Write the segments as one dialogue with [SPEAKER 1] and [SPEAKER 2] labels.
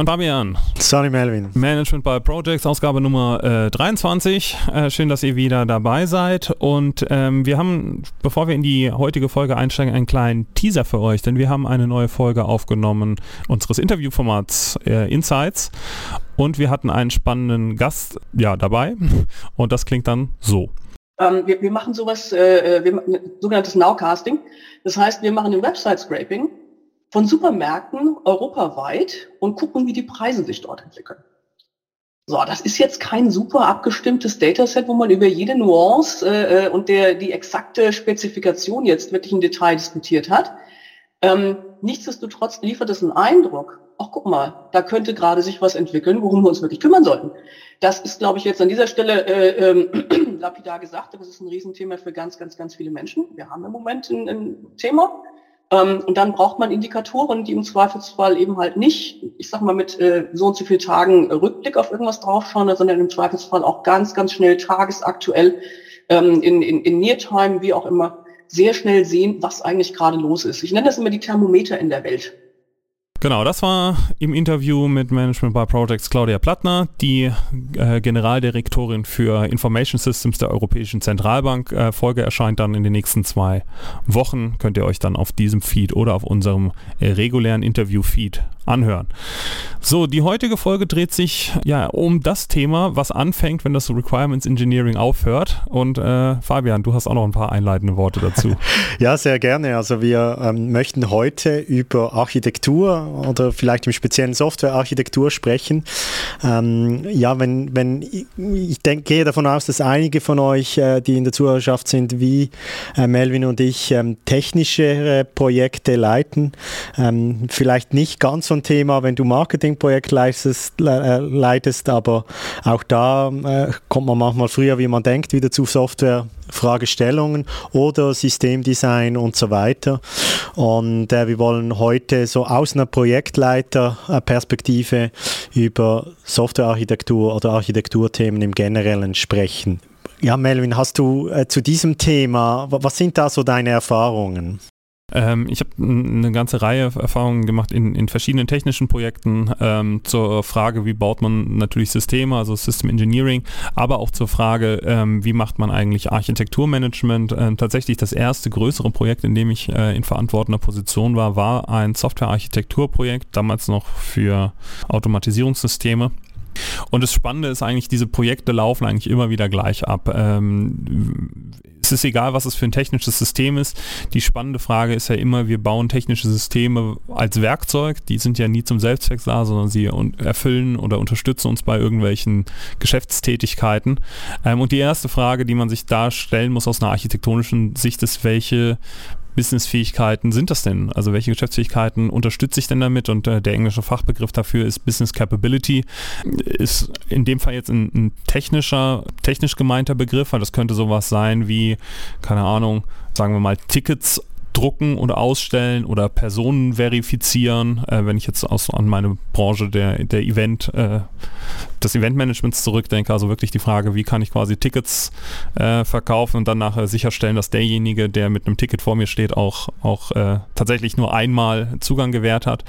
[SPEAKER 1] Und Fabian.
[SPEAKER 2] Sorry, Melvin.
[SPEAKER 1] Management by Projects, Ausgabe Nummer äh, 23. Äh, schön, dass ihr wieder dabei seid. Und ähm, wir haben, bevor wir in die heutige Folge einsteigen, einen kleinen Teaser für euch, denn wir haben eine neue Folge aufgenommen unseres Interviewformats äh, Insights. Und wir hatten einen spannenden Gast ja, dabei. Und das klingt dann so.
[SPEAKER 3] Ähm, wir, wir, machen sowas, äh, äh wir, sogenanntes Nowcasting. Das heißt, wir machen ein Website-Scraping von Supermärkten europaweit und gucken, wie die Preise sich dort entwickeln. So, das ist jetzt kein super abgestimmtes Dataset, wo man über jede Nuance äh, äh, und der, die exakte Spezifikation jetzt wirklich im Detail diskutiert hat. Ähm, nichtsdestotrotz liefert es einen Eindruck, ach guck mal, da könnte gerade sich was entwickeln, worum wir uns wirklich kümmern sollten. Das ist, glaube ich, jetzt an dieser Stelle äh, äh, lapidar gesagt, aber es ist ein Riesenthema für ganz, ganz, ganz viele Menschen. Wir haben im Moment ein, ein Thema, und dann braucht man Indikatoren, die im Zweifelsfall eben halt nicht, ich sag mal, mit äh, so und so vielen Tagen Rückblick auf irgendwas draufschauen, sondern im Zweifelsfall auch ganz, ganz schnell tagesaktuell ähm, in, in, in Neartime, wie auch immer, sehr schnell sehen, was eigentlich gerade los ist. Ich nenne das immer die Thermometer in der Welt.
[SPEAKER 1] Genau, das war im Interview mit Management by Projects Claudia Plattner, die äh, Generaldirektorin für Information Systems der Europäischen Zentralbank. Äh, Folge erscheint dann in den nächsten zwei Wochen. Könnt ihr euch dann auf diesem Feed oder auf unserem äh, regulären Interview-Feed anhören. So, die heutige Folge dreht sich ja um das Thema, was anfängt, wenn das Requirements Engineering aufhört. Und äh, Fabian, du hast auch noch ein paar einleitende Worte dazu.
[SPEAKER 2] ja, sehr gerne. Also wir ähm, möchten heute über Architektur oder vielleicht im speziellen Softwarearchitektur sprechen. Ähm, ja, wenn, wenn ich denke, gehe davon aus, dass einige von euch, äh, die in der Zuhörerschaft sind, wie äh, Melvin und ich, ähm, technische Projekte leiten. Ähm, vielleicht nicht ganz so ein Thema, wenn du Marketingprojekt leitest, äh, leitest aber auch da äh, kommt man manchmal früher, wie man denkt, wieder zu Software. Fragestellungen oder Systemdesign und so weiter. Und äh, wir wollen heute so aus einer Projektleiterperspektive über Softwarearchitektur oder Architekturthemen im Generellen sprechen. Ja, Melvin, hast du äh, zu diesem Thema, was sind da so deine Erfahrungen?
[SPEAKER 1] Ähm, ich habe eine ganze Reihe Erfahrungen gemacht in, in verschiedenen technischen Projekten ähm, zur Frage, wie baut man natürlich Systeme, also System Engineering, aber auch zur Frage, ähm, wie macht man eigentlich Architekturmanagement. Ähm, tatsächlich das erste größere Projekt, in dem ich äh, in verantwortender Position war, war ein Software-Architekturprojekt, damals noch für Automatisierungssysteme. Und das Spannende ist eigentlich, diese Projekte laufen eigentlich immer wieder gleich ab. Ähm, es ist egal, was es für ein technisches System ist. Die spannende Frage ist ja immer, wir bauen technische Systeme als Werkzeug. Die sind ja nie zum Selbstzweck da, sondern sie erfüllen oder unterstützen uns bei irgendwelchen Geschäftstätigkeiten. Ähm, und die erste Frage, die man sich da stellen muss aus einer architektonischen Sicht, ist, welche Businessfähigkeiten sind das denn? Also welche Geschäftsfähigkeiten unterstütze ich denn damit? Und äh, der englische Fachbegriff dafür ist Business Capability. Ist in dem Fall jetzt ein, ein technischer, technisch gemeinter Begriff, weil das könnte sowas sein wie, keine Ahnung, sagen wir mal, Tickets drucken oder ausstellen oder Personen verifizieren, äh, wenn ich jetzt aus, an meine Branche der, der Event, äh, des Eventmanagements zurückdenke, also wirklich die Frage, wie kann ich quasi Tickets äh, verkaufen und dann nachher sicherstellen, dass derjenige, der mit einem Ticket vor mir steht, auch, auch äh, tatsächlich nur einmal Zugang gewährt hat.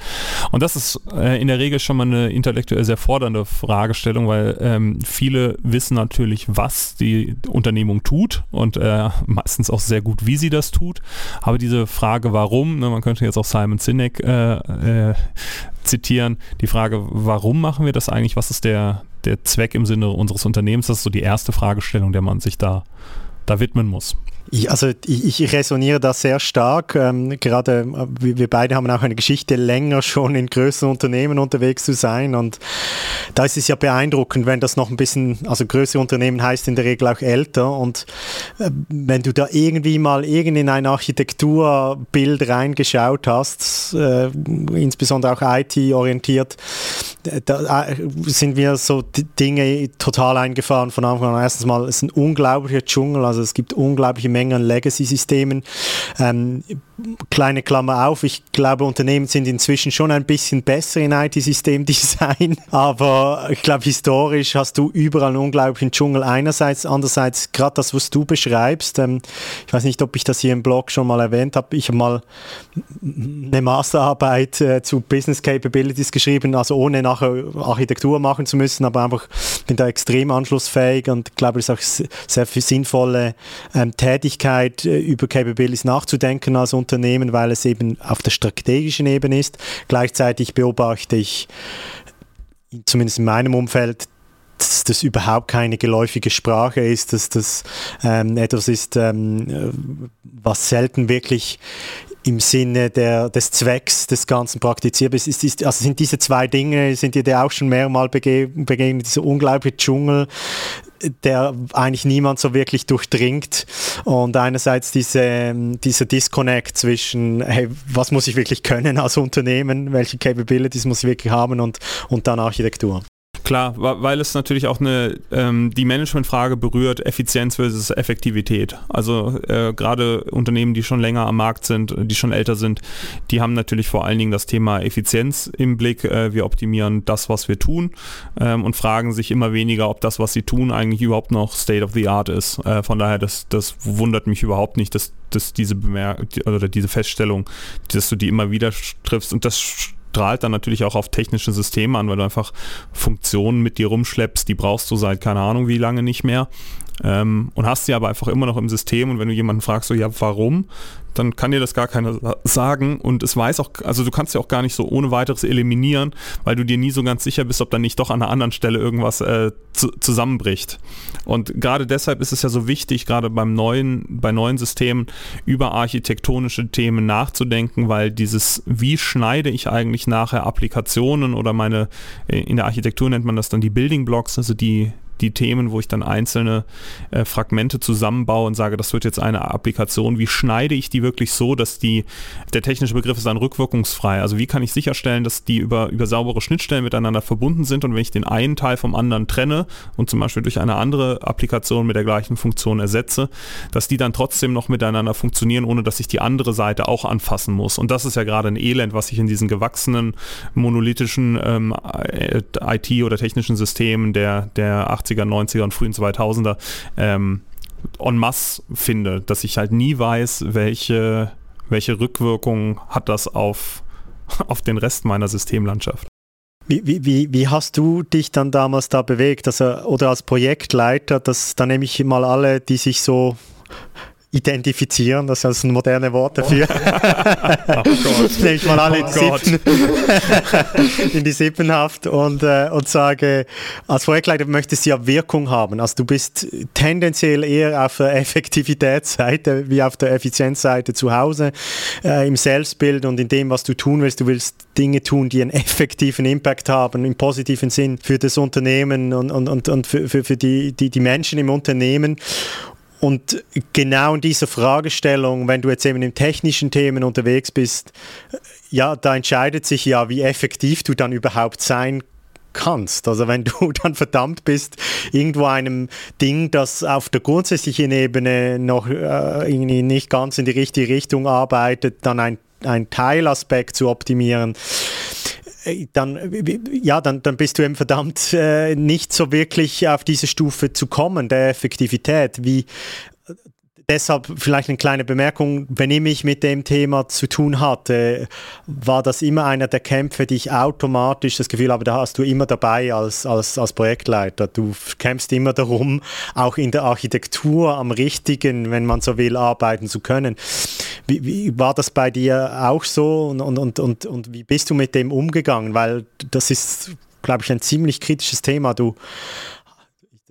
[SPEAKER 1] Und das ist äh, in der Regel schon mal eine intellektuell sehr fordernde Fragestellung, weil ähm, viele wissen natürlich, was die Unternehmung tut und äh, meistens auch sehr gut, wie sie das tut. Aber diese Frage, warum, ne, man könnte jetzt auch Simon Sinek äh, äh, zitieren, die Frage, warum machen wir das eigentlich? Was ist der, der Zweck im Sinne unseres Unternehmens? Das ist so die erste Fragestellung, der man sich da, da widmen muss.
[SPEAKER 2] Ich, also ich, ich resoniere da sehr stark. Ähm, gerade äh, wir, beide haben auch eine Geschichte, länger schon in größeren Unternehmen unterwegs zu sein. Und da ist es ja beeindruckend, wenn das noch ein bisschen, also größere Unternehmen heißt in der Regel auch älter. Und äh, wenn du da irgendwie mal irgend in ein Architekturbild reingeschaut hast, äh, insbesondere auch IT-orientiert, da äh, sind wir so Dinge total eingefahren von Anfang an. Erstens mal, es ist ein unglaublicher Dschungel, also es gibt unglaubliche Mengen an Legacy-Systemen. Ähm, kleine Klammer auf, ich glaube, Unternehmen sind inzwischen schon ein bisschen besser in IT-Systemdesign, aber ich glaube, historisch hast du überall einen unglaublichen Dschungel einerseits, andererseits gerade das, was du beschreibst, ähm, ich weiß nicht, ob ich das hier im Blog schon mal erwähnt habe, ich habe mal eine Masterarbeit äh, zu Business Capabilities geschrieben, also ohne nachher Architektur machen zu müssen, aber einfach bin da extrem anschlussfähig und glaube, es ist auch sehr viel sinnvolle ähm, Tätigkeit, äh, über Capabilities nachzudenken. Als Unternehmen, weil es eben auf der strategischen Ebene ist. Gleichzeitig beobachte ich, zumindest in meinem Umfeld, dass das überhaupt keine geläufige Sprache ist, dass das ähm, etwas ist, ähm, was selten wirklich im Sinne der, des Zwecks des Ganzen praktiziert ist, ist, ist, also sind diese zwei Dinge, sind dir auch schon mehrmals begegnet, dieser unglaubliche Dschungel, der eigentlich niemand so wirklich durchdringt. Und einerseits diese, dieser Disconnect zwischen, hey, was muss ich wirklich können als Unternehmen, welche Capabilities muss ich wirklich haben? Und, und dann Architektur.
[SPEAKER 1] Klar, weil es natürlich auch eine, ähm, die Managementfrage berührt, Effizienz versus Effektivität. Also äh, gerade Unternehmen, die schon länger am Markt sind, die schon älter sind, die haben natürlich vor allen Dingen das Thema Effizienz im Blick. Äh, wir optimieren das, was wir tun ähm, und fragen sich immer weniger, ob das, was sie tun, eigentlich überhaupt noch State of the Art ist. Äh, von daher, das, das wundert mich überhaupt nicht, dass, dass diese Bemerkung oder diese Feststellung, dass du die immer wieder triffst und das strahlt dann natürlich auch auf technische Systeme an, weil du einfach Funktionen mit dir rumschleppst, die brauchst du seit keine Ahnung wie lange nicht mehr. Ähm, und hast sie aber einfach immer noch im System und wenn du jemanden fragst, so ja, warum, dann kann dir das gar keiner sagen und es weiß auch, also du kannst ja auch gar nicht so ohne weiteres eliminieren, weil du dir nie so ganz sicher bist, ob dann nicht doch an einer anderen Stelle irgendwas äh, zu, zusammenbricht. Und gerade deshalb ist es ja so wichtig, gerade beim neuen, bei neuen Systemen über architektonische Themen nachzudenken, weil dieses, wie schneide ich eigentlich nachher Applikationen oder meine, äh, in der Architektur nennt man das dann die Building Blocks, also die, die Themen, wo ich dann einzelne äh, Fragmente zusammenbaue und sage, das wird jetzt eine Applikation. Wie schneide ich die wirklich so, dass die, der technische Begriff ist dann rückwirkungsfrei. Also wie kann ich sicherstellen, dass die über, über saubere Schnittstellen miteinander verbunden sind und wenn ich den einen Teil vom anderen trenne und zum Beispiel durch eine andere Applikation mit der gleichen Funktion ersetze, dass die dann trotzdem noch miteinander funktionieren, ohne dass ich die andere Seite auch anfassen muss. Und das ist ja gerade ein Elend, was ich in diesen gewachsenen monolithischen ähm, IT- oder technischen Systemen der, der 80 80er, 90er und frühen 2000er ähm, en masse finde, dass ich halt nie weiß, welche, welche Rückwirkung hat das auf, auf den Rest meiner Systemlandschaft.
[SPEAKER 2] Wie, wie, wie hast du dich dann damals da bewegt? Also, oder als Projektleiter, das, da nehme ich mal alle, die sich so identifizieren, das ist ein moderne Wort dafür. oh Nehme ich mal alle oh in, die in die Sippenhaft und, äh, und sage, als Projektleiter möchtest du ja Wirkung haben. Also du bist tendenziell eher auf der Effektivitätsseite wie auf der Effizienzseite zu Hause, äh, im Selbstbild und in dem, was du tun willst. Du willst Dinge tun, die einen effektiven Impact haben, im positiven Sinn für das Unternehmen und, und, und, und für, für, für die, die, die Menschen im Unternehmen. Und genau in dieser Fragestellung, wenn du jetzt eben in technischen Themen unterwegs bist, ja, da entscheidet sich ja, wie effektiv du dann überhaupt sein kannst. Also wenn du dann verdammt bist, irgendwo einem Ding, das auf der grundsätzlichen Ebene noch äh, irgendwie nicht ganz in die richtige Richtung arbeitet, dann ein, ein Teilaspekt zu optimieren, dann, ja, dann, dann bist du eben verdammt äh, nicht so wirklich auf diese Stufe zu kommen, der Effektivität. Wie, deshalb vielleicht eine kleine Bemerkung, wenn ich mich mit dem Thema zu tun hatte, war das immer einer der Kämpfe, die ich automatisch das Gefühl habe, da hast du immer dabei als, als, als Projektleiter. Du kämpfst immer darum, auch in der Architektur am richtigen, wenn man so will, arbeiten zu können. Wie, wie war das bei dir auch so und, und, und, und, wie bist du mit dem umgegangen? Weil das ist, glaube ich, ein ziemlich kritisches Thema. Du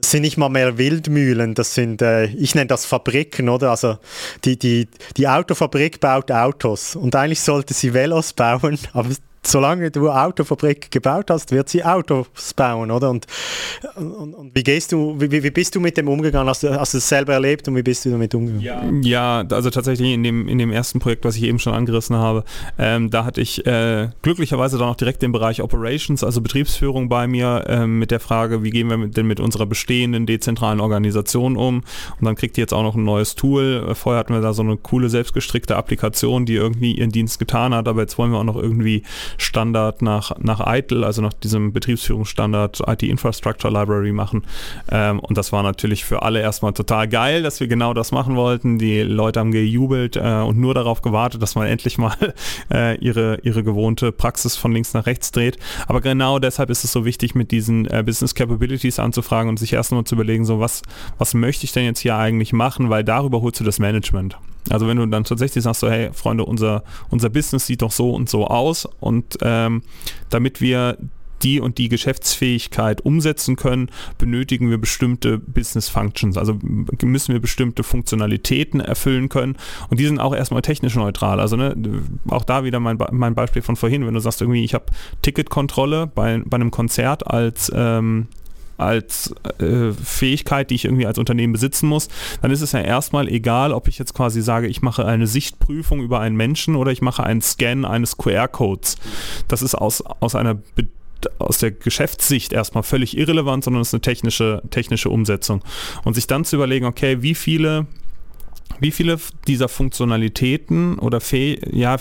[SPEAKER 2] das sind nicht mal mehr Wildmühlen, das sind, äh, ich nenne das Fabriken, oder? Also die, die, die Autofabrik baut Autos und eigentlich sollte sie Velos bauen, aber solange du Autofabrik gebaut hast, wird sie Autos bauen, oder? Und, und, und wie gehst du, wie, wie, bist du mit dem umgegangen? Hast du, hast du es selber erlebt und wie bist du damit umgegangen?
[SPEAKER 1] Ja, ja also tatsächlich in dem, in dem ersten Projekt, was ich eben schon angerissen habe, ähm, da hatte ich äh, glücklicherweise dann auch direkt den Bereich Operations, also Betriebsführung bei mir, äh, mit der Frage, wie gehen wir mit, denn mit unserer bestehenden dezentralen Organisation um? Und dann kriegt ihr jetzt auch noch ein neues Tool. Vorher hatten wir da so eine coole selbstgestrickte Applikation, die irgendwie ihren Dienst getan hat, aber jetzt wollen wir auch noch irgendwie Standard nach, nach ITIL, also nach diesem Betriebsführungsstandard IT Infrastructure Library machen. Ähm, und das war natürlich für alle erstmal total geil, dass wir genau das machen wollten. Die Leute haben gejubelt äh, und nur darauf gewartet, dass man endlich mal äh, ihre, ihre gewohnte Praxis von links nach rechts dreht. Aber genau deshalb ist es so wichtig, mit diesen äh, Business Capabilities anzufragen und sich erstmal zu überlegen, so was, was möchte ich denn jetzt hier eigentlich machen, weil darüber holst du das Management. Also wenn du dann tatsächlich sagst so, hey Freunde, unser, unser Business sieht doch so und so aus und ähm, damit wir die und die Geschäftsfähigkeit umsetzen können, benötigen wir bestimmte Business Functions. Also müssen wir bestimmte Funktionalitäten erfüllen können. Und die sind auch erstmal technisch neutral. Also ne, auch da wieder mein, mein Beispiel von vorhin, wenn du sagst irgendwie, ich habe Ticketkontrolle bei, bei einem Konzert als ähm, als äh, Fähigkeit, die ich irgendwie als Unternehmen besitzen muss, dann ist es ja erstmal egal, ob ich jetzt quasi sage, ich mache eine Sichtprüfung über einen Menschen oder ich mache einen Scan eines QR-Codes. Das ist aus, aus einer aus der Geschäftssicht erstmal völlig irrelevant, sondern es ist eine technische, technische Umsetzung. Und sich dann zu überlegen, okay, wie viele wie viele dieser Funktionalitäten oder Fäh ja,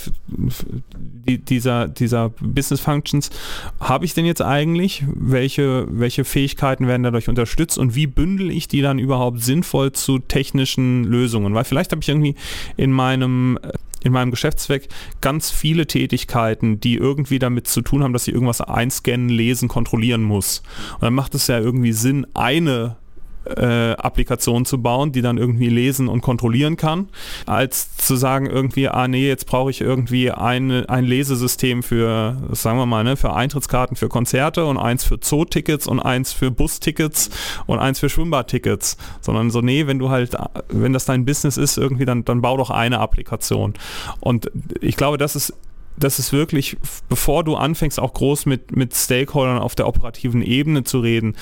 [SPEAKER 1] dieser, dieser Business Functions habe ich denn jetzt eigentlich? Welche, welche Fähigkeiten werden dadurch unterstützt und wie bündel ich die dann überhaupt sinnvoll zu technischen Lösungen? Weil vielleicht habe ich irgendwie in meinem in meinem Geschäftszweck ganz viele Tätigkeiten, die irgendwie damit zu tun haben, dass ich irgendwas einscannen, lesen, kontrollieren muss. Und dann macht es ja irgendwie Sinn, eine äh, Applikation zu bauen, die dann irgendwie lesen und kontrollieren kann, als zu sagen irgendwie, ah nee, jetzt brauche ich irgendwie eine, ein Lesesystem für, sagen wir mal, ne, für Eintrittskarten für Konzerte und eins für Zootickets und eins für Bustickets und eins für Schwimmbadtickets, sondern so, nee, wenn du halt, wenn das dein Business ist, irgendwie, dann, dann bau doch eine Applikation. Und ich glaube, das ist das ist wirklich, bevor du anfängst, auch groß mit, mit Stakeholdern auf der operativen Ebene zu reden,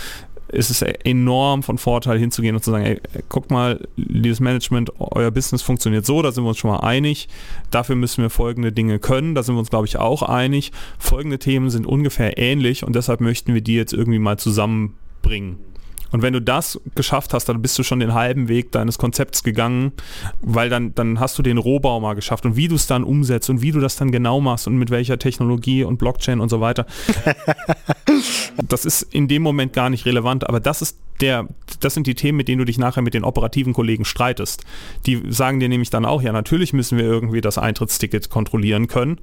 [SPEAKER 1] ist es enorm von Vorteil hinzugehen und zu sagen, ey, guck mal, liebes Management, euer Business funktioniert so, da sind wir uns schon mal einig. Dafür müssen wir folgende Dinge können, da sind wir uns, glaube ich, auch einig. Folgende Themen sind ungefähr ähnlich und deshalb möchten wir die jetzt irgendwie mal zusammenbringen. Und wenn du das geschafft hast, dann bist du schon den halben Weg deines Konzepts gegangen, weil dann, dann hast du den Rohbau mal geschafft. Und wie du es dann umsetzt und wie du das dann genau machst und mit welcher Technologie und Blockchain und so weiter, das ist in dem Moment gar nicht relevant. Aber das ist der, das sind die Themen, mit denen du dich nachher mit den operativen Kollegen streitest. Die sagen dir nämlich dann auch, ja, natürlich müssen wir irgendwie das Eintrittsticket kontrollieren können.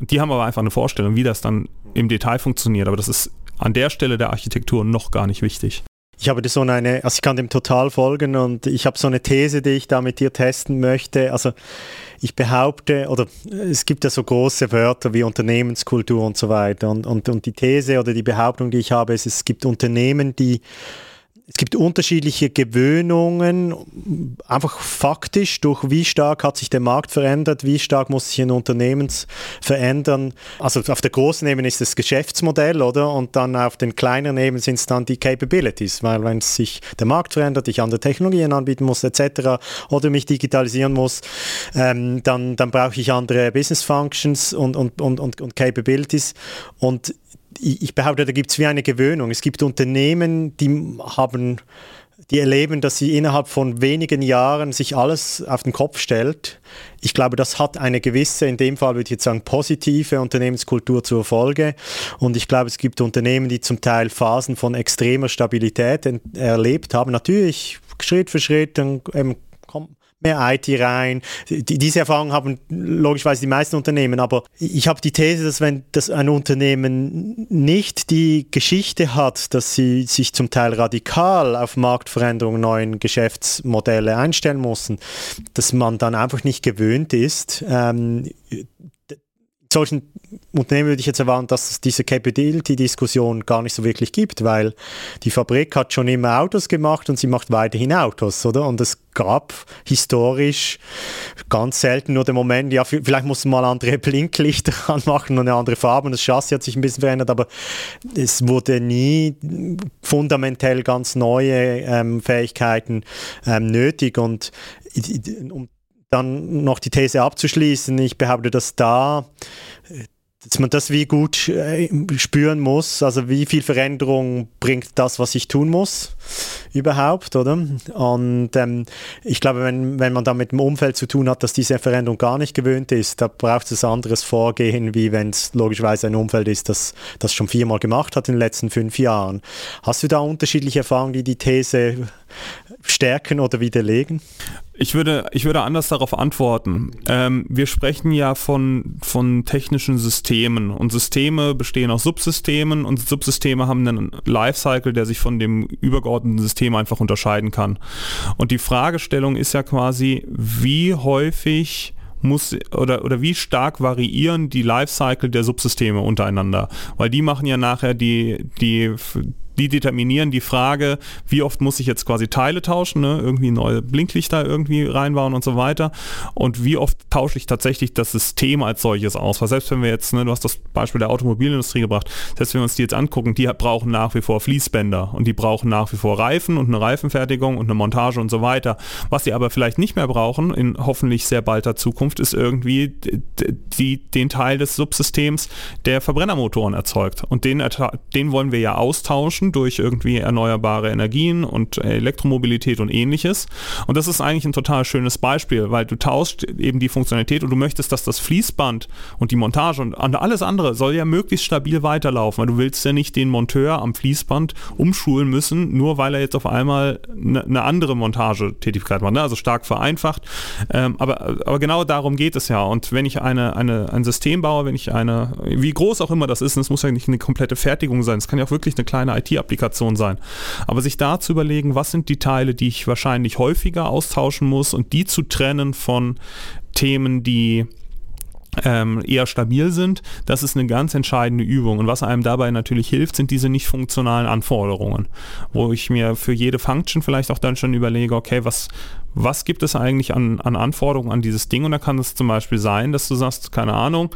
[SPEAKER 1] Die haben aber einfach eine Vorstellung, wie das dann im Detail funktioniert. Aber das ist an der Stelle der Architektur noch gar nicht wichtig.
[SPEAKER 2] Ich habe so eine, also ich kann dem total folgen und ich habe so eine These, die ich da mit dir testen möchte. Also ich behaupte, oder es gibt ja so große Wörter wie Unternehmenskultur und so weiter. Und, und, und die These oder die Behauptung, die ich habe, ist, es gibt Unternehmen, die es gibt unterschiedliche Gewöhnungen, einfach faktisch, durch wie stark hat sich der Markt verändert, wie stark muss sich ein Unternehmen verändern. Also auf der großen Ebene ist das Geschäftsmodell, oder? Und dann auf den kleineren Ebenen sind es dann die Capabilities, weil wenn sich der Markt verändert, ich andere Technologien anbieten muss, etc., oder mich digitalisieren muss, ähm, dann, dann brauche ich andere Business Functions und, und, und, und, und Capabilities. Und ich behaupte, da gibt es wie eine Gewöhnung. Es gibt Unternehmen, die haben, die erleben, dass sie innerhalb von wenigen Jahren sich alles auf den Kopf stellt. Ich glaube, das hat eine gewisse, in dem Fall würde ich jetzt sagen, positive Unternehmenskultur zur Folge. Und ich glaube, es gibt Unternehmen, die zum Teil Phasen von extremer Stabilität erlebt haben. Natürlich Schritt für Schritt, dann ähm, kommt mehr IT rein. Die, diese Erfahrung haben logischerweise die meisten Unternehmen, aber ich habe die These, dass wenn das ein Unternehmen nicht die Geschichte hat, dass sie sich zum Teil radikal auf Marktveränderungen, neuen Geschäftsmodelle einstellen müssen, dass man dann einfach nicht gewöhnt ist, ähm, solchen Unternehmen würde ich jetzt erwarten, dass es diese Capability-Diskussion gar nicht so wirklich gibt, weil die Fabrik hat schon immer Autos gemacht und sie macht weiterhin Autos, oder? Und es gab historisch ganz selten nur den Moment, ja, vielleicht muss man mal andere Blinklichter anmachen und eine andere Farbe und das Chassis hat sich ein bisschen verändert, aber es wurde nie fundamentell ganz neue ähm, Fähigkeiten ähm, nötig und um dann noch die These abzuschließen, ich behaupte, dass da dass man das wie gut äh, spüren muss, also wie viel Veränderung bringt das, was ich tun muss überhaupt, oder? Und ähm, ich glaube, wenn, wenn man da mit dem Umfeld zu tun hat, dass diese Veränderung gar nicht gewöhnt ist, da braucht es anderes Vorgehen, wie wenn es logischerweise ein Umfeld ist, das das schon viermal gemacht hat in den letzten fünf Jahren. Hast du da unterschiedliche Erfahrungen, die die These stärken oder widerlegen?
[SPEAKER 1] Ich würde, ich würde anders darauf antworten. Ähm, wir sprechen ja von, von technischen Systemen und Systeme bestehen aus Subsystemen und Subsysteme haben einen Lifecycle, der sich von dem übergeordneten System einfach unterscheiden kann. Und die Fragestellung ist ja quasi, wie häufig muss oder, oder wie stark variieren die Lifecycle der Subsysteme untereinander? Weil die machen ja nachher die, die, die determinieren die Frage, wie oft muss ich jetzt quasi Teile tauschen, ne? irgendwie neue Blinklichter irgendwie reinbauen und so weiter und wie oft tausche ich tatsächlich das System als solches aus. Weil selbst wenn wir jetzt, ne, du hast das Beispiel der Automobilindustrie gebracht, selbst wenn wir uns die jetzt angucken, die brauchen nach wie vor Fließbänder und die brauchen nach wie vor Reifen und eine Reifenfertigung und eine Montage und so weiter. Was sie aber vielleicht nicht mehr brauchen, in hoffentlich sehr balder Zukunft, ist irgendwie die, den Teil des Subsystems, der Verbrennermotoren erzeugt. Und den, den wollen wir ja austauschen Menschen durch irgendwie erneuerbare Energien und Elektromobilität und ähnliches. Und das ist eigentlich ein total schönes Beispiel, weil du tauschst eben die Funktionalität und du möchtest, dass das Fließband und die Montage und alles andere soll ja möglichst stabil weiterlaufen, weil du willst ja nicht den Monteur am Fließband umschulen müssen, nur weil er jetzt auf einmal eine, eine andere Montagetätigkeit macht. Ne? Also stark vereinfacht. Ähm, aber, aber genau darum geht es ja. Und wenn ich eine, eine, ein System baue, wenn ich eine, wie groß auch immer das ist, es muss ja nicht eine komplette Fertigung sein, es kann ja auch wirklich eine kleine IT IT-Applikation sein. Aber sich da zu überlegen, was sind die Teile, die ich wahrscheinlich häufiger austauschen muss und die zu trennen von Themen, die ähm, eher stabil sind, das ist eine ganz entscheidende Übung. Und was einem dabei natürlich hilft, sind diese nicht funktionalen Anforderungen, wo ich mir für jede Function vielleicht auch dann schon überlege, okay, was, was gibt es eigentlich an, an Anforderungen an dieses Ding? Und da kann es zum Beispiel sein, dass du sagst, keine Ahnung,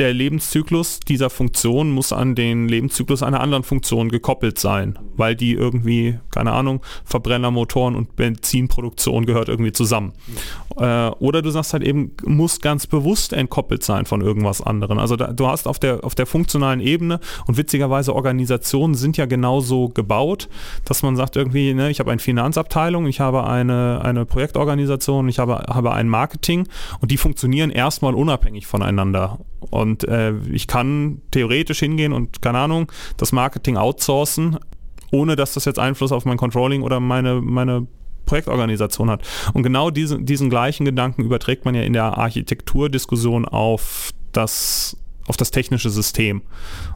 [SPEAKER 1] der Lebenszyklus dieser Funktion muss an den Lebenszyklus einer anderen Funktion gekoppelt sein, weil die irgendwie, keine Ahnung, Verbrennermotoren und Benzinproduktion gehört irgendwie zusammen. Äh, oder du sagst halt eben, muss ganz bewusst entkoppelt sein von irgendwas anderem. Also da, du hast auf der, auf der funktionalen Ebene und witzigerweise Organisationen sind ja genauso gebaut, dass man sagt irgendwie, ne, ich habe eine Finanzabteilung, ich habe eine, eine Projektorganisation, ich habe, habe ein Marketing und die funktionieren erstmal unabhängig voneinander. Und äh, ich kann theoretisch hingehen und, keine Ahnung, das Marketing outsourcen, ohne dass das jetzt Einfluss auf mein Controlling oder meine, meine Projektorganisation hat. Und genau diesen, diesen gleichen Gedanken überträgt man ja in der Architekturdiskussion auf das auf das technische System.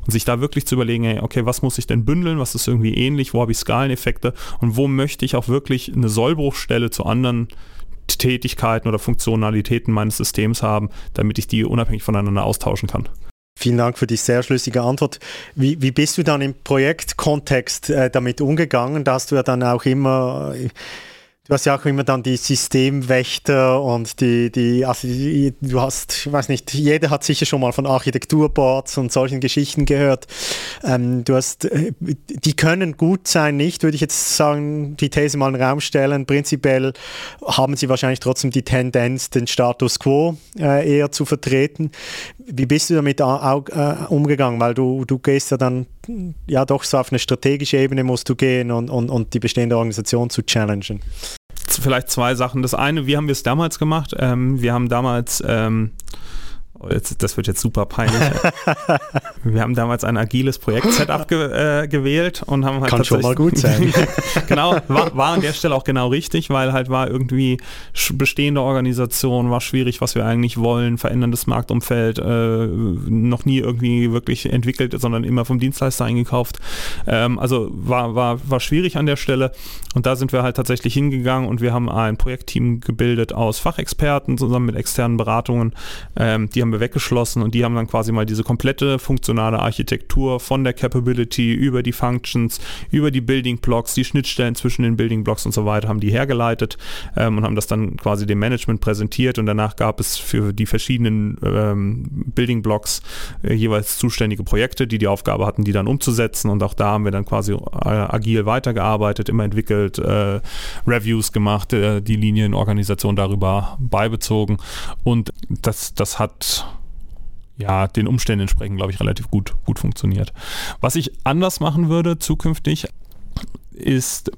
[SPEAKER 1] Und sich da wirklich zu überlegen, hey, okay, was muss ich denn bündeln, was ist irgendwie ähnlich, wo habe ich Skaleneffekte? Und wo möchte ich auch wirklich eine Sollbruchstelle zu anderen Tätigkeiten oder Funktionalitäten meines Systems haben, damit ich die unabhängig voneinander austauschen kann.
[SPEAKER 2] Vielen Dank für die sehr schlüssige Antwort. Wie, wie bist du dann im Projektkontext äh, damit umgegangen? Da hast du ja dann auch immer äh, Du hast ja auch immer dann die Systemwächter und die, die, also du hast, ich weiß nicht, jeder hat sicher schon mal von Architekturboards und solchen Geschichten gehört. Ähm, du hast, äh, die können gut sein, nicht, würde ich jetzt sagen, die These mal in den Raum stellen. Prinzipiell haben sie wahrscheinlich trotzdem die Tendenz, den Status quo äh, eher zu vertreten. Wie bist du damit äh, umgegangen? Weil du, du gehst ja dann, ja doch so auf eine strategische Ebene musst du gehen und, und, und die bestehende Organisation zu challengen
[SPEAKER 1] vielleicht zwei Sachen. Das eine, wie haben wir es damals gemacht? Ähm, wir haben damals ähm, jetzt, das wird jetzt super peinlich. wir haben damals ein agiles Projekt-Setup ge äh, gewählt und haben halt
[SPEAKER 2] Kann schon mal gut sein.
[SPEAKER 1] genau, war, war an der Stelle auch genau richtig, weil halt war irgendwie bestehende Organisation, war schwierig, was wir eigentlich wollen, veränderndes Marktumfeld, äh, noch nie irgendwie wirklich entwickelt, sondern immer vom Dienstleister eingekauft. Ähm, also war, war, war schwierig an der Stelle und da sind wir halt tatsächlich hingegangen und wir haben ein Projektteam gebildet aus Fachexperten zusammen mit externen Beratungen. Ähm, die haben wir weggeschlossen und die haben dann quasi mal diese komplette funktionale Architektur von der Capability über die Functions, über die Building Blocks, die Schnittstellen zwischen den Building Blocks und so weiter, haben die hergeleitet ähm, und haben das dann quasi dem Management präsentiert und danach gab es für die verschiedenen ähm, Building Blocks äh, jeweils zuständige Projekte, die die Aufgabe hatten, die dann umzusetzen und auch da haben wir dann quasi äh, agil weitergearbeitet, immer entwickelt, äh, Reviews gemacht, äh, die Linienorganisation darüber beibezogen und das, das hat ja, den Umständen entsprechend, glaube ich, relativ gut, gut funktioniert. Was ich anders machen würde zukünftig, ist,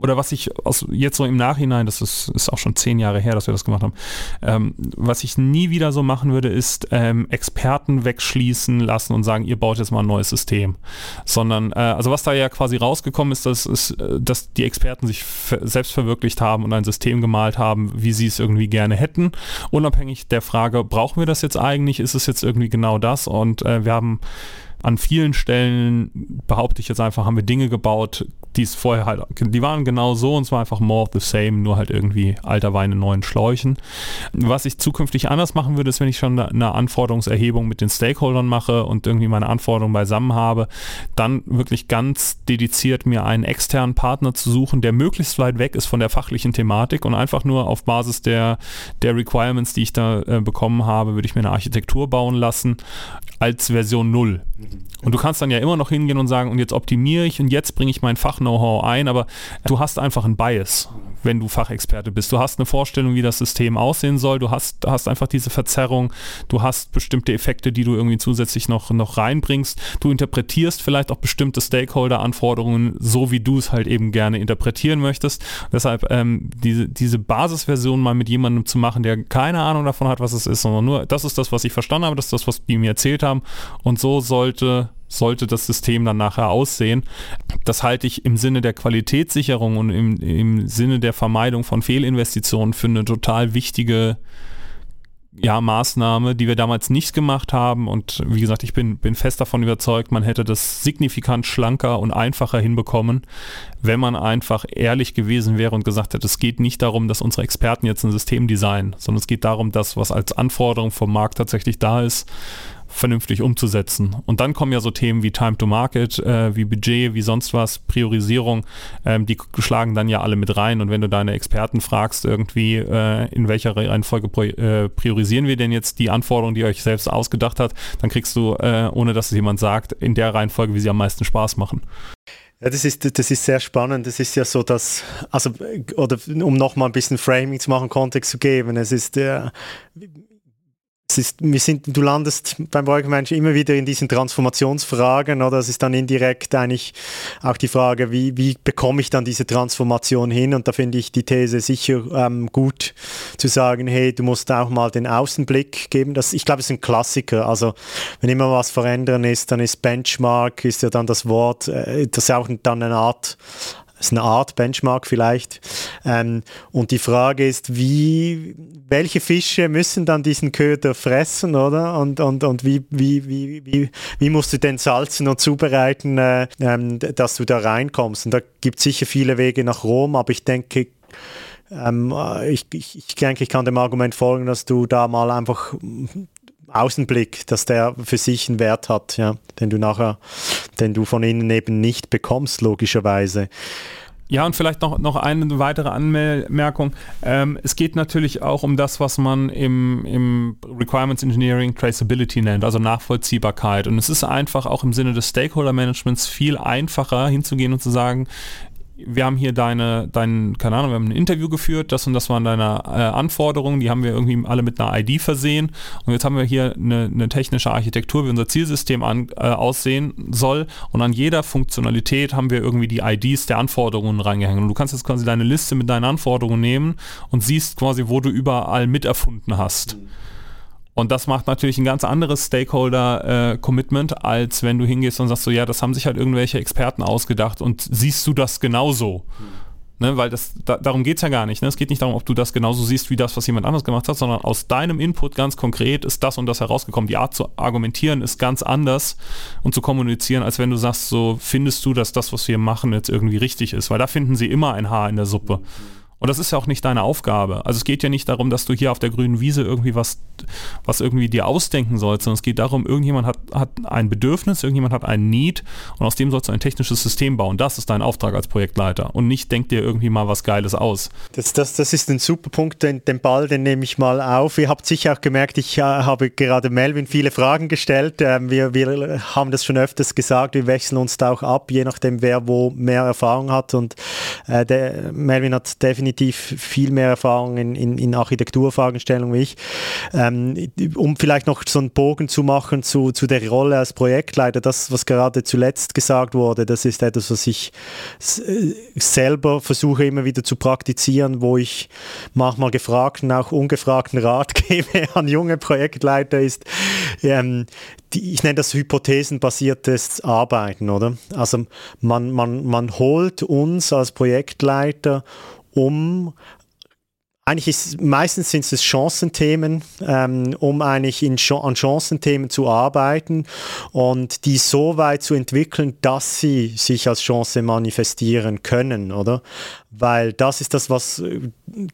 [SPEAKER 1] oder was ich aus, jetzt so im Nachhinein, das ist, ist auch schon zehn Jahre her, dass wir das gemacht haben, ähm, was ich nie wieder so machen würde, ist ähm, Experten wegschließen lassen und sagen, ihr baut jetzt mal ein neues System. Sondern, äh, also was da ja quasi rausgekommen ist, dass, ist, äh, dass die Experten sich selbst verwirklicht haben und ein System gemalt haben, wie sie es irgendwie gerne hätten. Unabhängig der Frage, brauchen wir das jetzt eigentlich? Ist es jetzt irgendwie genau das? Und äh, wir haben an vielen Stellen, behaupte ich jetzt einfach, haben wir Dinge gebaut, die es vorher halt, die waren genau so und zwar einfach more of the same, nur halt irgendwie alter Wein in neuen Schläuchen. Was ich zukünftig anders machen würde, ist, wenn ich schon eine Anforderungserhebung mit den Stakeholdern mache und irgendwie meine Anforderungen beisammen habe, dann wirklich ganz dediziert mir einen externen Partner zu suchen, der möglichst weit weg ist von der fachlichen Thematik und einfach nur auf Basis der, der Requirements, die ich da äh, bekommen habe, würde ich mir eine Architektur bauen lassen als Version 0. Und du kannst dann ja immer noch hingehen und sagen, und jetzt optimiere ich und jetzt bringe ich mein Fach-Know-how ein, aber du hast einfach einen Bias wenn du Fachexperte bist. Du hast eine Vorstellung, wie das System aussehen soll. Du hast, hast einfach diese Verzerrung. Du hast bestimmte Effekte, die du irgendwie zusätzlich noch, noch reinbringst. Du interpretierst vielleicht auch bestimmte Stakeholder-Anforderungen so, wie du es halt eben gerne interpretieren möchtest. Deshalb ähm, diese, diese Basisversion mal mit jemandem zu machen, der keine Ahnung davon hat, was es ist, sondern nur, das ist das, was ich verstanden habe, das ist das, was die mir erzählt haben. Und so sollte sollte das System dann nachher aussehen. Das halte ich im Sinne der Qualitätssicherung und im, im Sinne der Vermeidung von Fehlinvestitionen für eine total wichtige ja, Maßnahme, die wir damals nicht gemacht haben. Und wie gesagt, ich bin, bin fest davon überzeugt, man hätte das signifikant schlanker und einfacher hinbekommen, wenn man einfach ehrlich gewesen wäre und gesagt hätte, es geht nicht darum, dass unsere Experten jetzt ein System designen, sondern es geht darum, dass was als Anforderung vom Markt tatsächlich da ist, vernünftig umzusetzen. Und dann kommen ja so Themen wie Time to Market, äh, wie Budget, wie sonst was, Priorisierung, ähm, die schlagen dann ja alle mit rein. Und wenn du deine Experten fragst, irgendwie, äh, in welcher Reihenfolge äh, priorisieren wir denn jetzt die Anforderungen, die ihr euch selbst ausgedacht hat, dann kriegst du, äh, ohne dass es jemand sagt, in der Reihenfolge, wie sie am meisten Spaß machen.
[SPEAKER 2] Ja, das ist, das ist sehr spannend. Das ist ja so, dass, also, oder um nochmal ein bisschen Framing zu machen, Kontext zu geben, es ist, äh, ist, wir sind, du landest beim Projektmensch immer wieder in diesen Transformationsfragen, oder? Das ist dann indirekt eigentlich auch die Frage, wie, wie bekomme ich dann diese Transformation hin? Und da finde ich die These sicher ähm, gut zu sagen, hey, du musst auch mal den Außenblick geben. Das, ich glaube, es ist ein Klassiker. Also, wenn immer was verändern ist, dann ist Benchmark, ist ja dann das Wort, äh, das ist auch dann eine Art ist eine Art Benchmark vielleicht. Ähm, und die Frage ist, wie, welche Fische müssen dann diesen Köder fressen, oder? Und, und, und wie, wie, wie, wie, wie musst du den salzen und zubereiten, äh, ähm, dass du da reinkommst? Und da gibt es sicher viele Wege nach Rom, aber ich denke, ähm, ich, ich, ich denke, ich kann dem Argument folgen, dass du da mal einfach Außenblick, dass der für sich einen Wert hat, ja, den du nachher, den du von innen eben nicht bekommst, logischerweise.
[SPEAKER 1] Ja, und vielleicht noch, noch eine weitere Anmerkung. Ähm, es geht natürlich auch um das, was man im, im Requirements Engineering Traceability nennt, also Nachvollziehbarkeit. Und es ist einfach auch im Sinne des Stakeholder Managements viel einfacher hinzugehen und zu sagen, wir haben hier deine, dein, keine Ahnung, wir haben ein Interview geführt, das und das waren deine äh, Anforderungen, die haben wir irgendwie alle mit einer ID versehen und jetzt haben wir hier eine, eine technische Architektur, wie unser Zielsystem an, äh, aussehen soll und an jeder Funktionalität haben wir irgendwie die IDs der Anforderungen reingehängt und du kannst jetzt quasi deine Liste mit deinen Anforderungen nehmen und siehst quasi, wo du überall miterfunden hast. Mhm. Und das macht natürlich ein ganz anderes Stakeholder-Commitment, äh, als wenn du hingehst und sagst so, ja, das haben sich halt irgendwelche Experten ausgedacht und siehst du das genauso? Mhm. Ne, weil das, da, darum geht es ja gar nicht. Ne? Es geht nicht darum, ob du das genauso siehst wie das, was jemand anderes gemacht hat, sondern aus deinem Input ganz konkret ist das und das herausgekommen. Die Art zu argumentieren ist ganz anders und zu kommunizieren, als wenn du sagst, so findest du, dass das, was wir machen, jetzt irgendwie richtig ist. Weil da finden sie immer ein Haar in der Suppe. Mhm. Und das ist ja auch nicht deine Aufgabe. Also es geht ja nicht darum, dass du hier auf der grünen Wiese irgendwie was, was irgendwie dir ausdenken sollst, sondern es geht darum, irgendjemand hat, hat ein Bedürfnis, irgendjemand hat einen Need und aus dem sollst du ein technisches System bauen. Das ist dein Auftrag als Projektleiter. Und nicht denk dir irgendwie mal was Geiles aus.
[SPEAKER 2] Das, das, das ist ein super Punkt, den, den Ball, den nehme ich mal auf. Ihr habt sicher auch gemerkt, ich äh, habe gerade Melvin viele Fragen gestellt. Ähm, wir, wir haben das schon öfters gesagt, wir wechseln uns da auch ab, je nachdem, wer wo mehr Erfahrung hat. Und äh, der, Melvin hat definitiv definitiv viel mehr Erfahrung in, in, in Architekturfragestellung wie ich. Ähm, um vielleicht noch so einen Bogen zu machen zu, zu der Rolle als Projektleiter, das, was gerade zuletzt gesagt wurde, das ist etwas, was ich äh, selber versuche immer wieder zu praktizieren, wo ich manchmal gefragten, auch ungefragten Rat gebe an junge Projektleiter, ist, ähm, die, ich nenne das hypothesenbasiertes Arbeiten, oder? Also man, man, man holt uns als Projektleiter um eigentlich ist meistens sind es Chancenthemen, ähm, um eigentlich in, an Chancenthemen zu arbeiten und die so weit zu entwickeln, dass sie sich als Chance manifestieren können, oder? weil das ist das, was,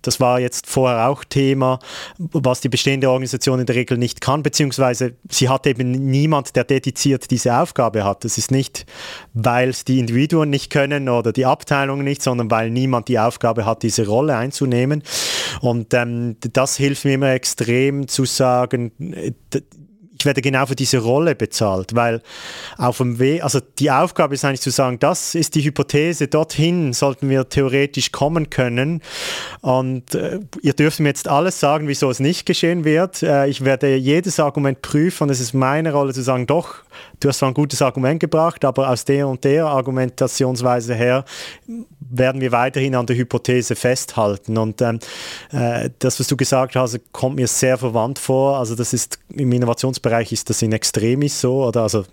[SPEAKER 2] das war jetzt vorher auch Thema, was die bestehende Organisation in der Regel nicht kann, beziehungsweise sie hat eben niemand, der dediziert diese Aufgabe hat. Das ist nicht, weil es die Individuen nicht können oder die Abteilungen nicht, sondern weil niemand die Aufgabe hat, diese Rolle einzunehmen. Und ähm, das hilft mir immer extrem zu sagen, ich werde genau für diese Rolle bezahlt, weil auf dem Weg, also die Aufgabe ist eigentlich zu sagen, das ist die Hypothese, dorthin sollten wir theoretisch kommen können und äh, ihr dürft mir jetzt alles sagen, wieso es nicht geschehen wird. Äh, ich werde jedes Argument prüfen und es ist meine Rolle zu sagen, doch, du hast zwar ein gutes Argument gebracht, aber aus der und der Argumentationsweise her werden wir weiterhin an der Hypothese festhalten. Und ähm, äh, das, was du gesagt hast, kommt mir sehr verwandt vor. Also das ist im Innovationsbereich ist das in Extremis so, oder also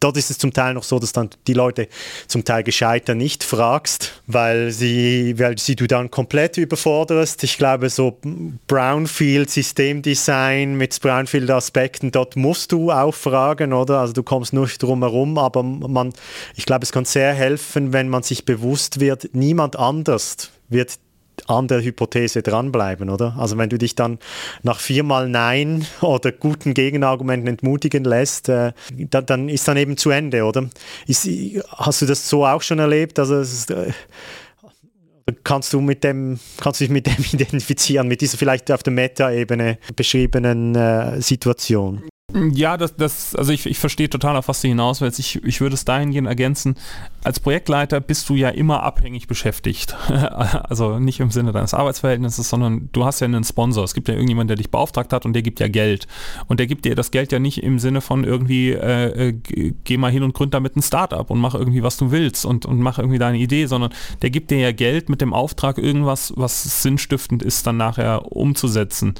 [SPEAKER 2] dort ist es zum Teil noch so, dass dann die Leute zum Teil gescheiter nicht fragst, weil sie, weil sie du dann komplett überforderst. Ich glaube, so Brownfield Systemdesign mit Brownfield Aspekten, dort musst du auch fragen, oder? Also du kommst nicht drum herum, aber man, ich glaube, es kann sehr helfen, wenn man sich bewusst wird, niemand anders wird an der Hypothese dranbleiben, oder? Also wenn du dich dann nach viermal Nein oder guten Gegenargumenten entmutigen lässt, äh, dann, dann, ist dann eben zu Ende, oder? Ist, hast du das so auch schon erlebt? Also ist, äh, kannst du mit dem, kannst du dich mit dem identifizieren, mit dieser vielleicht auf der Meta-Ebene beschriebenen äh, Situation?
[SPEAKER 1] Ja, das, das, also ich, ich verstehe total, auf was du hinaus willst. Ich, ich würde es dahingehend ergänzen, als Projektleiter bist du ja immer abhängig beschäftigt. also nicht im Sinne deines Arbeitsverhältnisses, sondern du hast ja einen Sponsor. Es gibt ja irgendjemanden, der dich beauftragt hat und der gibt ja Geld. Und der gibt dir das Geld ja nicht im Sinne von irgendwie, äh, äh geh mal hin und gründ damit ein Startup und mach irgendwie, was du willst und, und mach irgendwie deine Idee, sondern der gibt dir ja Geld mit dem Auftrag, irgendwas, was sinnstiftend ist, dann nachher umzusetzen.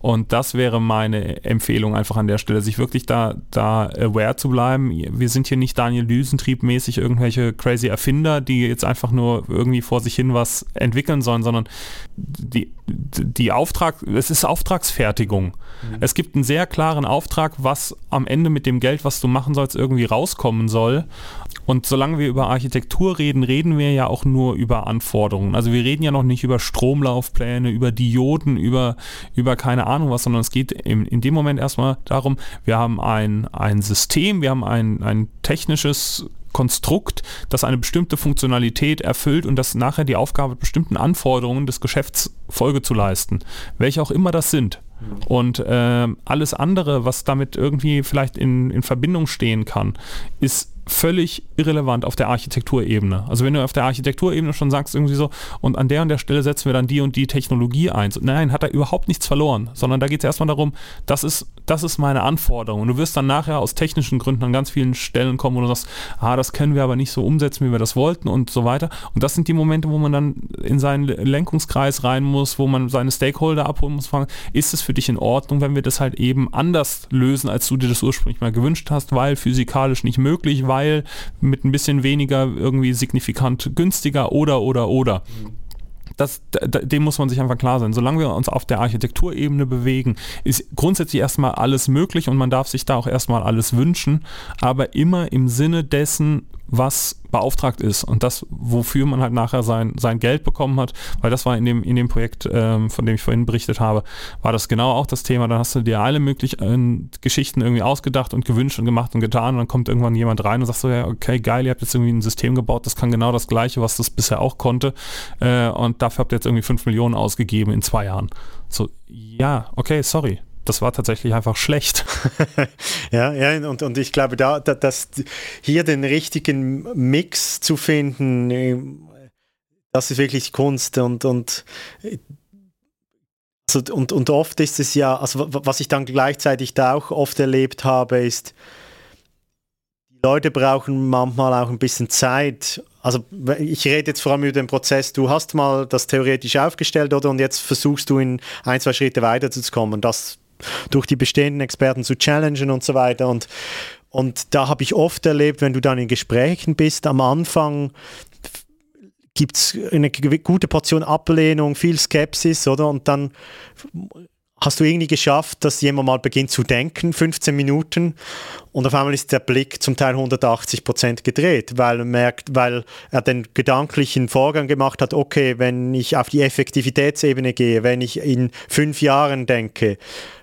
[SPEAKER 1] Und das wäre meine Empfehlung einfach an der Stelle, sich wirklich da, da aware zu bleiben. Wir sind hier nicht Daniel Düsentrieb mäßig irgendwelche crazy Erfinder, die jetzt einfach nur irgendwie vor sich hin was entwickeln sollen, sondern die, die Auftrag, es ist Auftragsfertigung. Mhm. Es gibt einen sehr klaren Auftrag, was am Ende mit dem Geld, was du machen sollst, irgendwie rauskommen soll. Und solange wir über Architektur reden, reden wir ja auch nur über Anforderungen. Also wir reden ja noch nicht über Stromlaufpläne, über Dioden, über, über keine Ahnung was, sondern es geht in, in dem Moment erstmal darum, wir haben ein, ein System, wir haben ein, ein technisches Konstrukt, das eine bestimmte Funktionalität erfüllt und das nachher die Aufgabe bestimmten Anforderungen des Geschäfts Folge zu leisten, welche auch immer das sind. Mhm. Und äh, alles andere, was damit irgendwie vielleicht in, in Verbindung stehen kann, ist völlig irrelevant auf der Architekturebene. Also wenn du auf der Architekturebene schon sagst irgendwie so, und an der und der Stelle setzen wir dann die und die Technologie ein. Nein, hat er überhaupt nichts verloren, sondern da geht es erstmal darum, das ist, das ist meine Anforderung. Und du wirst dann nachher aus technischen Gründen an ganz vielen Stellen kommen, wo du sagst, ah, das können wir aber nicht so umsetzen, wie wir das wollten und so weiter. Und das sind die Momente, wo man dann in seinen Lenkungskreis rein muss, wo man seine Stakeholder abholen muss, fragen, ist es für dich in Ordnung, wenn wir das halt eben anders lösen, als du dir das ursprünglich mal gewünscht hast, weil physikalisch nicht möglich, weil Teil mit ein bisschen weniger irgendwie signifikant günstiger oder oder oder. Das, dem muss man sich einfach klar sein. Solange wir uns auf der Architekturebene bewegen, ist grundsätzlich erstmal alles möglich und man darf sich da auch erstmal alles wünschen, aber immer im Sinne dessen, was beauftragt ist und das, wofür man halt nachher sein, sein Geld bekommen hat, weil das war in dem, in dem Projekt, ähm, von dem ich vorhin berichtet habe, war das genau auch das Thema. Dann hast du dir alle möglichen äh, Geschichten irgendwie ausgedacht und gewünscht und gemacht und getan und dann kommt irgendwann jemand rein und sagt so, ja, okay, geil, ihr habt jetzt irgendwie ein System gebaut, das kann genau das Gleiche, was das bisher auch konnte äh, und dafür habt ihr jetzt irgendwie 5 Millionen ausgegeben in zwei Jahren. So, ja, okay, sorry das war tatsächlich einfach schlecht.
[SPEAKER 2] ja, ja, und, und ich glaube, da, da, dass hier den richtigen Mix zu finden, äh, das ist wirklich Kunst und, und also, und, und oft ist es ja, also was ich dann gleichzeitig da auch oft erlebt habe, ist, die Leute brauchen manchmal auch ein bisschen Zeit. Also ich rede jetzt vor allem über den Prozess, du hast mal das theoretisch aufgestellt oder und jetzt versuchst du in ein, zwei Schritte weiterzukommen. Das durch die bestehenden Experten zu challengen und so weiter. Und, und da habe ich oft erlebt, wenn du dann in Gesprächen bist, am Anfang gibt es eine gute Portion Ablehnung, viel Skepsis, oder? Und dann hast du irgendwie geschafft, dass jemand mal beginnt zu denken, 15 Minuten, und auf einmal ist der Blick zum Teil 180 Prozent gedreht, weil er merkt, weil er den gedanklichen Vorgang gemacht hat, okay, wenn ich auf die Effektivitätsebene gehe, wenn ich in fünf Jahren denke,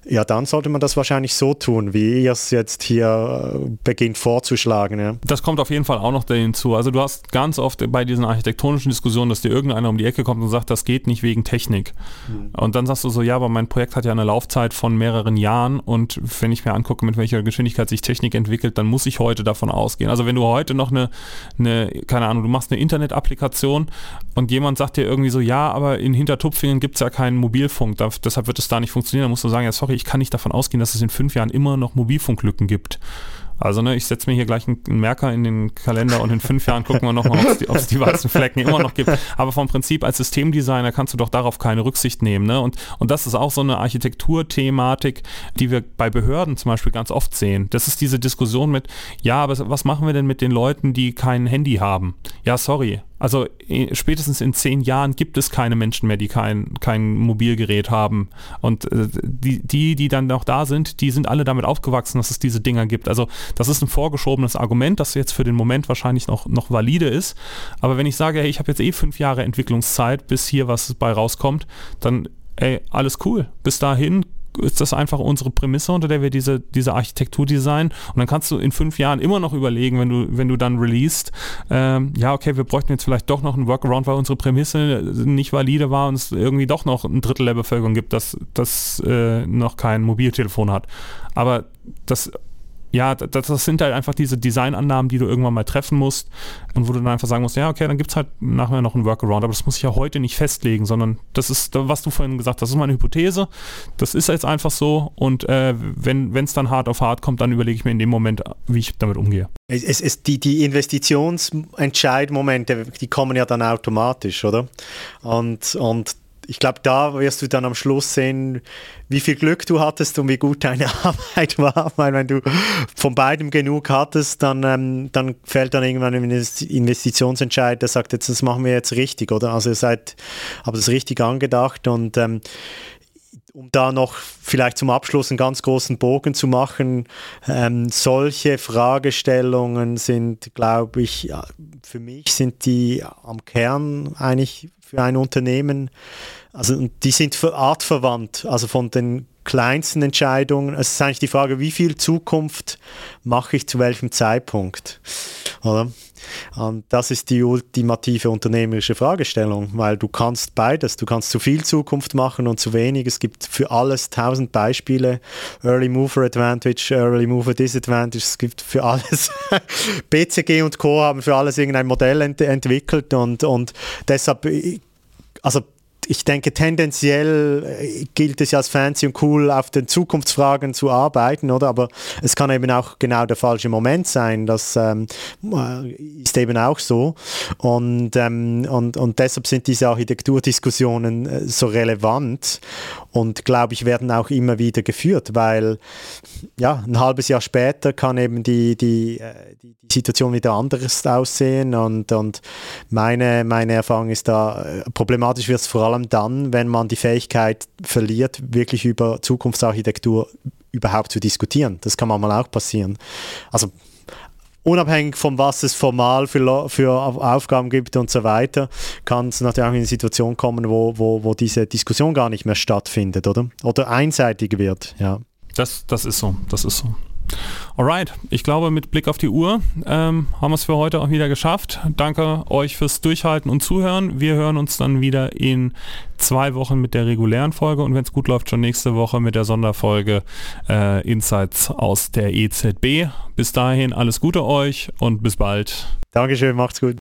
[SPEAKER 2] ja, dann sollte man das wahrscheinlich so tun, wie ihr es jetzt hier äh, beginnt vorzuschlagen. Ja.
[SPEAKER 1] Das kommt auf jeden Fall auch noch hinzu. Also du hast ganz oft bei diesen architektonischen Diskussionen, dass dir irgendeiner um die Ecke kommt und sagt, das geht nicht wegen Technik. Mhm. Und dann sagst du so, ja, aber mein Projekt hat ja eine Laufzeit von mehreren Jahren und wenn ich mir angucke, mit welcher Geschwindigkeit sich Technik entwickelt, dann muss ich heute davon ausgehen. Also wenn du heute noch eine, eine keine Ahnung, du machst eine Internet-Applikation und jemand sagt dir irgendwie so, ja, aber in Hintertupfingen gibt es ja keinen Mobilfunk, da, deshalb wird es da nicht funktionieren, dann musst du sagen, ja, sorry, ich kann nicht davon ausgehen, dass es in fünf Jahren immer noch Mobilfunklücken gibt. Also ne, ich setze mir hier gleich einen Merker in den Kalender und in fünf Jahren gucken wir nochmal, ob es die, die weißen Flecken immer noch gibt. Aber vom Prinzip als Systemdesigner kannst du doch darauf keine Rücksicht nehmen. Ne? Und, und das ist auch so eine Architekturthematik, die wir bei Behörden zum Beispiel ganz oft sehen. Das ist diese Diskussion mit, ja, aber was machen wir denn mit den Leuten, die kein Handy haben? Ja, sorry, also spätestens in zehn Jahren gibt es keine Menschen mehr, die kein, kein Mobilgerät haben. Und äh, die, die, die dann noch da sind, die sind alle damit aufgewachsen, dass es diese Dinger gibt. Also das ist ein vorgeschobenes Argument, das jetzt für den Moment wahrscheinlich noch, noch valide ist. Aber wenn ich sage, hey, ich habe jetzt eh fünf Jahre Entwicklungszeit, bis hier was bei rauskommt, dann ey, alles cool. Bis dahin ist das einfach unsere Prämisse, unter der wir diese, diese Architektur designen. Und dann kannst du in fünf Jahren immer noch überlegen, wenn du, wenn du dann released, ähm, ja, okay, wir bräuchten jetzt vielleicht doch noch einen Workaround, weil unsere Prämisse nicht valide war und es irgendwie doch noch ein Drittel der Bevölkerung gibt, das, das äh, noch kein Mobiltelefon hat. Aber das ja, das, das, sind halt einfach diese Designannahmen, die du irgendwann mal treffen musst und wo du dann einfach sagen musst, ja, okay, dann gibt es halt nachher noch einen Workaround, aber das muss ich ja heute nicht festlegen, sondern das ist, was du vorhin gesagt hast, das ist meine Hypothese, das ist jetzt einfach so und äh, wenn es dann hart auf hart kommt, dann überlege ich mir in dem Moment, wie ich damit umgehe.
[SPEAKER 2] Es, es, die, die Investitionsentscheidmomente, die kommen ja dann automatisch, oder? Und, und ich glaube, da wirst du dann am Schluss sehen, wie viel Glück du hattest und wie gut deine Arbeit war. Weil wenn du von beidem genug hattest, dann, ähm, dann fällt dann irgendwann ein Investitionsentscheid, der sagt, jetzt, das machen wir jetzt richtig, oder? Also ihr seid, habt es richtig angedacht und ähm, um da noch vielleicht zum Abschluss einen ganz großen Bogen zu machen, ähm, solche Fragestellungen sind, glaube ich, für mich sind die am Kern eigentlich für ein Unternehmen also die sind artverwandt, also von den kleinsten Entscheidungen. Es ist eigentlich die Frage, wie viel Zukunft mache ich zu welchem Zeitpunkt? Oder? Und das ist die ultimative unternehmerische Fragestellung, weil du kannst beides. Du kannst zu viel Zukunft machen und zu wenig. Es gibt für alles tausend Beispiele. Early Mover Advantage, Early Mover Disadvantage. Es gibt für alles. BCG und Co. haben für alles irgendein Modell ent entwickelt und, und deshalb, also ich denke, tendenziell äh, gilt es ja als fancy und cool, auf den Zukunftsfragen zu arbeiten, oder? Aber es kann eben auch genau der falsche Moment sein. Das ähm, äh, ist eben auch so. Und, ähm, und, und deshalb sind diese Architekturdiskussionen äh, so relevant und, glaube ich, werden auch immer wieder geführt, weil ja, ein halbes Jahr später kann eben die, die, die, Situation wieder anders aussehen. Und, und meine, meine Erfahrung ist da, problematisch wird es vor allem allem dann, wenn man die Fähigkeit verliert, wirklich über Zukunftsarchitektur überhaupt zu diskutieren. Das kann manchmal auch passieren. Also unabhängig von was es formal für, für Aufgaben gibt und so weiter, kann es natürlich auch in eine Situation kommen, wo, wo, wo diese Diskussion gar nicht mehr stattfindet, oder? Oder einseitig wird, ja.
[SPEAKER 1] Das, das ist so, das ist so. Alright, ich glaube, mit Blick auf die Uhr ähm, haben wir es für heute auch wieder geschafft. Danke euch fürs Durchhalten und Zuhören. Wir hören uns dann wieder in zwei Wochen mit der regulären Folge und wenn es gut läuft, schon nächste Woche mit der Sonderfolge äh, Insights aus der EZB. Bis dahin alles Gute euch und bis bald.
[SPEAKER 2] Dankeschön, macht's gut.